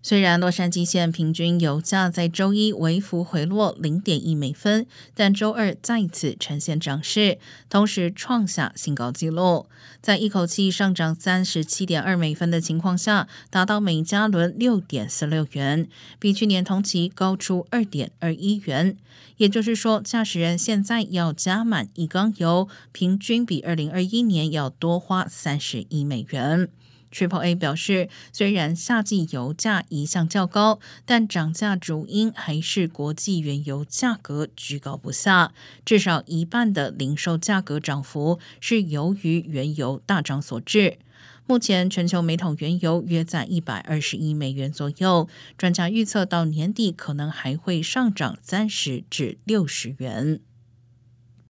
虽然洛杉矶县平均油价在周一微幅回落零点一美分，但周二再次呈现涨势，同时创下新高纪录，在一口气上涨三十七点二美分的情况下，达到每加仑六点四六元，比去年同期高出二点二一元。也就是说，驾驶人现在要加满一缸油，平均比二零二一年要多花三十一美元。Triple A 表示，虽然夏季油价一向较高，但涨价主因还是国际原油价格居高不下。至少一半的零售价格涨幅是由于原油大涨所致。目前全球每桶原油约在一百二十亿美元左右，专家预测到年底可能还会上涨三十至六十元。